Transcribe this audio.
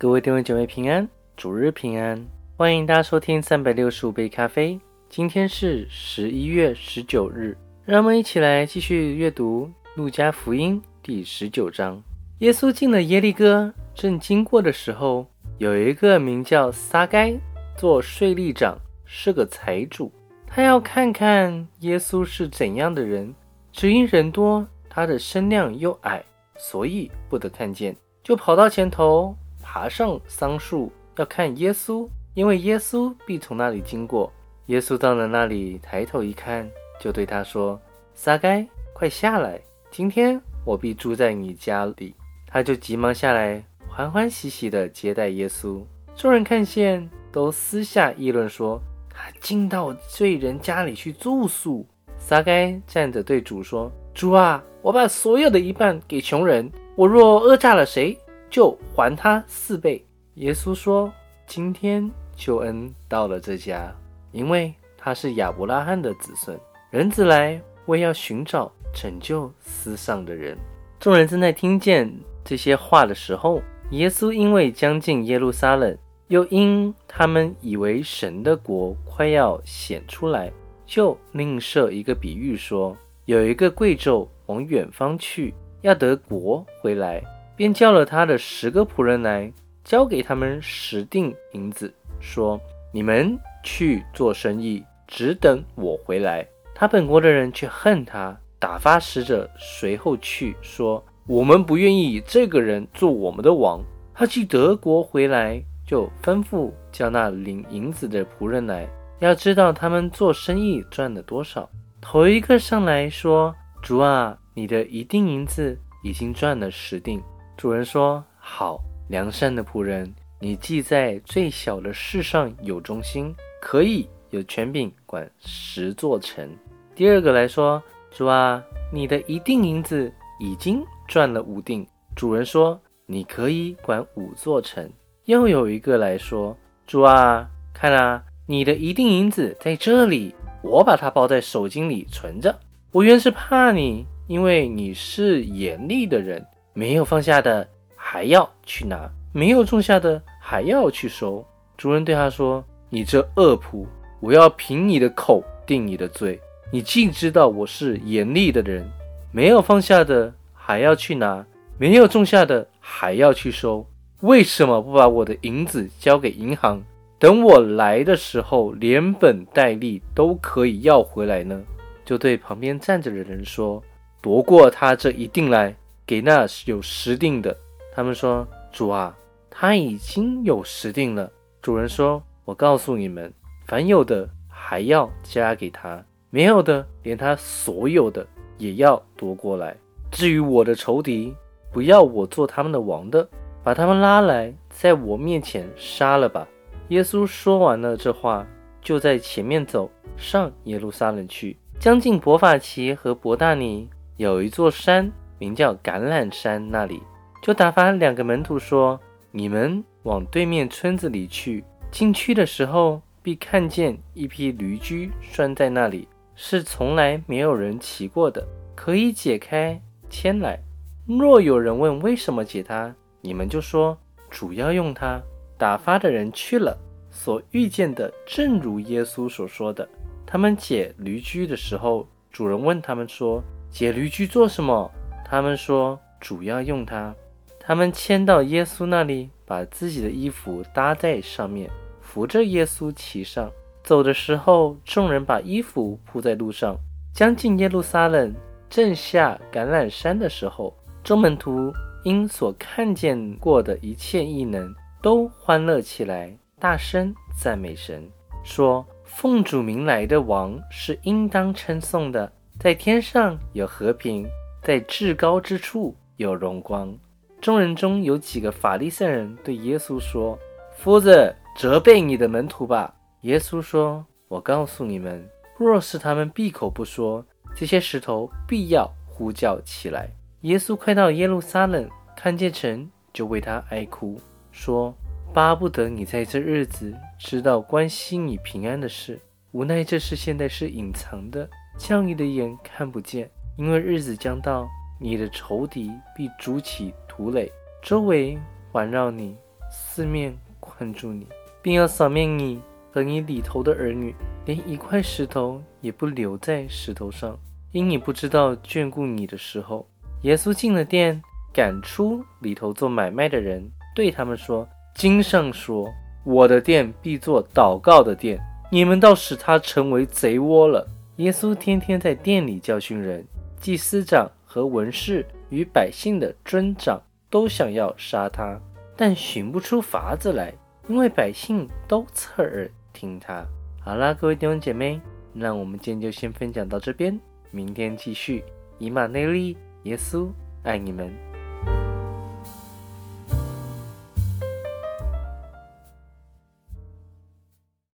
各位弟兄姐妹平安，主日平安，欢迎大家收听三百六十五杯咖啡。今天是十一月十九日，让我们一起来继续阅读路加福音第十九章。耶稣进了耶利哥，正经过的时候，有一个名叫撒该做税吏长，是个财主。他要看看耶稣是怎样的人，只因人多，他的身量又矮，所以不得看见，就跑到前头，爬上桑树，要看耶稣，因为耶稣必从那里经过。耶稣到了那里，抬头一看，就对他说：“撒该，快下来，今天我必住在你家里。”他就急忙下来，欢欢喜喜地接待耶稣。众人看见，都私下议论说：“他进到罪人家里去住宿。”撒该站着对主说：“主啊，我把所有的一半给穷人，我若讹诈了谁，就还他四倍。”耶稣说：“今天救恩到了这家。”因为他是亚伯拉罕的子孙，人子来为要寻找拯救世上的人。众人正在听见这些话的时候，耶稣因为将近耶路撒冷，又因他们以为神的国快要显出来，就另设一个比喻说：有一个贵胄往远方去，要得国回来，便叫了他的十个仆人来，交给他们十锭银子，说：你们。去做生意，只等我回来。他本国的人却恨他，打发使者随后去说：“我们不愿意这个人做我们的王。”他去德国回来，就吩咐叫那领银子的仆人来，要知道他们做生意赚了多少。头一个上来说：“主啊，你的一锭银子已经赚了十锭。”主人说：“好，良善的仆人，你既在最小的事上有忠心。”可以有权柄管十座城。第二个来说，主啊，你的一锭银子已经赚了五锭。主人说，你可以管五座城。又有一个来说，主啊，看啊，你的一锭银子在这里，我把它包在手巾里存着。我原是怕你，因为你是严厉的人，没有放下的还要去拿，没有种下的还要去收。主人对他说。你这恶仆，我要凭你的口定你的罪。你竟知道我是严厉的人，没有放下的还要去拿，没有种下的还要去收，为什么不把我的银子交给银行，等我来的时候连本带利都可以要回来呢？就对旁边站着的人说：“夺过他这一锭来，给那是有十锭的。”他们说：“主啊，他已经有十锭了。”主人说。我告诉你们，凡有的还要加给他，没有的连他所有的也要夺过来。至于我的仇敌，不要我做他们的王的，把他们拉来，在我面前杀了吧。耶稣说完了这话，就在前面走上耶路撒冷去。将近伯法奇和伯大尼有一座山，名叫橄榄山，那里就打发两个门徒说：“你们往对面村子里去。”进去的时候，必看见一批驴驹拴在那里，是从来没有人骑过的，可以解开牵来。若有人问为什么解它，你们就说主要用它。打发的人去了，所遇见的正如耶稣所说的。他们解驴驹的时候，主人问他们说：“解驴驹做什么？”他们说：“主要用它。”他们牵到耶稣那里，把自己的衣服搭在上面。扶着耶稣骑上，走的时候，众人把衣服铺在路上。将近耶路撒冷，正下橄榄山的时候，众门徒因所看见过的一切异能，都欢乐起来，大声赞美神，说：“奉主名来的王是应当称颂的，在天上有和平，在至高之处有荣光。”众人中有几个法利赛人对耶稣说：“夫子。”责备你的门徒吧，耶稣说：“我告诉你们，若是他们闭口不说，这些石头必要呼叫起来。”耶稣快到耶路撒冷，看见城，就为他哀哭，说：“巴不得你在这日子知道关心你平安的事，无奈这事现在是隐藏的，叫你的眼看不见。因为日子将到，你的仇敌必筑起土垒，周围环绕你。”四面困住你，并要扫灭你和你里头的儿女，连一块石头也不留在石头上，因你不知道眷顾你的时候。耶稣进了殿，赶出里头做买卖的人，对他们说：“经上说，我的殿必做祷告的殿，你们倒使它成为贼窝了。”耶稣天天在店里教训人，祭司长和文士与百姓的尊长都想要杀他，但寻不出法子来，因为百姓都侧耳听他。好啦，各位弟兄姐妹，那我们今天就先分享到这边，明天继续。以马内利。耶稣爱你们。